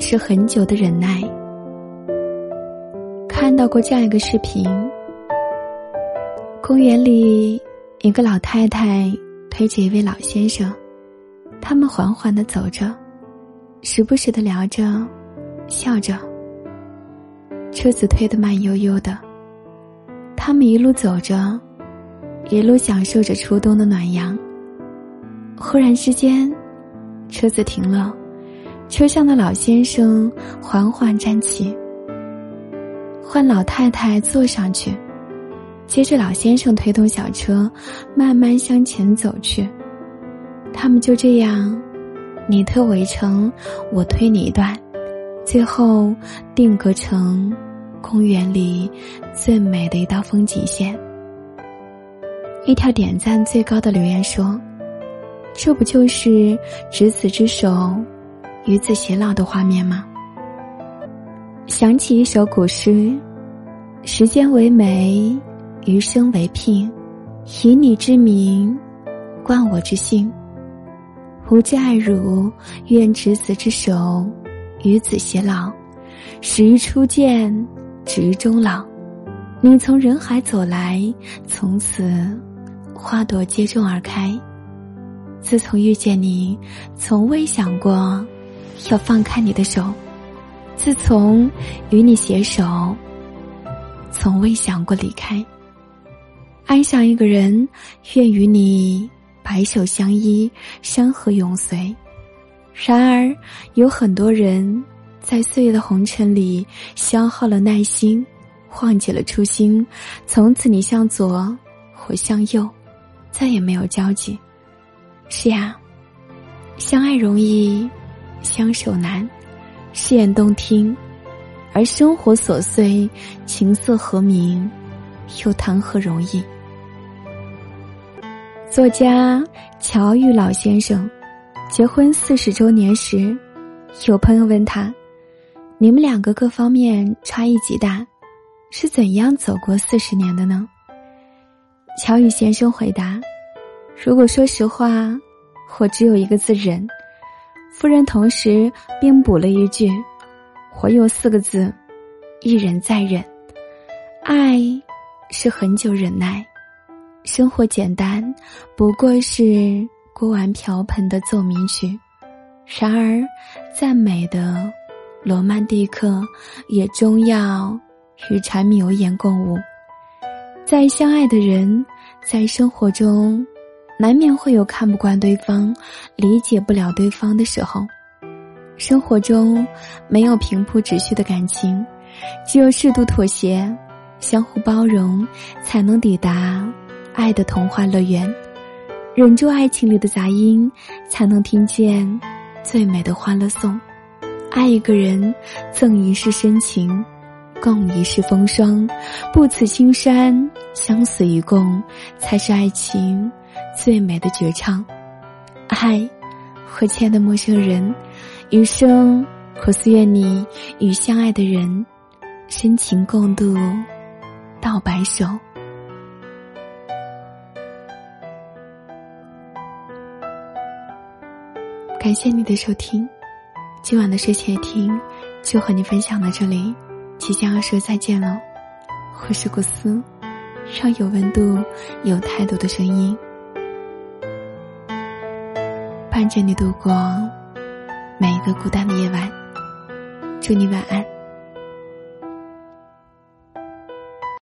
是很久的忍耐。看到过这样一个视频：公园里，一个老太太推着一位老先生，他们缓缓的走着，时不时的聊着，笑着。车子推得慢悠悠的，他们一路走着，一路享受着初冬的暖阳。忽然之间，车子停了，车上的老先生缓缓站起，换老太太坐上去，接着老先生推动小车慢慢向前走去。他们就这样，你推我一程，我推你一段。最后定格成公园里最美的一道风景线。一条点赞最高的留言说：“这不就是执子之手，与子偕老的画面吗？”想起一首古诗：“时间为媒，余生为聘，以你之名，冠我之姓。吾之爱汝，愿执子之手。”与子偕老，始于初见，止于终老。你从人海走来，从此花朵接踵而开。自从遇见你，从未想过要放开你的手；自从与你携手，从未想过离开。爱上一个人，愿与你白首相依，山河永随。然而，有很多人在岁月的红尘里消耗了耐心，忘记了初心。从此，你向左，我向右，再也没有交集。是呀，相爱容易，相守难。誓言动听，而生活琐碎，琴瑟和鸣，又谈何容易？作家乔玉老先生。结婚四十周年时，有朋友问他：“你们两个各方面差异极大，是怎样走过四十年的呢？”乔宇先生回答：“如果说实话，我只有一个字忍。”夫人同时并补了一句：“我有四个字，一忍再忍。爱是很久忍耐，生活简单，不过是。”锅碗瓢盆的奏鸣曲，然而，再美的罗曼蒂克，也终要与柴米油盐共舞。在相爱的人，在生活中，难免会有看不惯对方、理解不了对方的时候。生活中没有平铺直叙的感情，只有适度妥协、相互包容，才能抵达爱的童话乐园。忍住爱情里的杂音，才能听见最美的欢乐颂。爱一个人，赠一世深情，共一世风霜，不辞青山，相随与共，才是爱情最美的绝唱。嗨，我亲爱的陌生人，余生我夙愿你与相爱的人深情共度到白首。感谢你的收听，今晚的睡前听就和你分享到这里，即将要说再见了。我是古斯，让有温度、有态度的声音伴着你度过每一个孤单的夜晚。祝你晚安。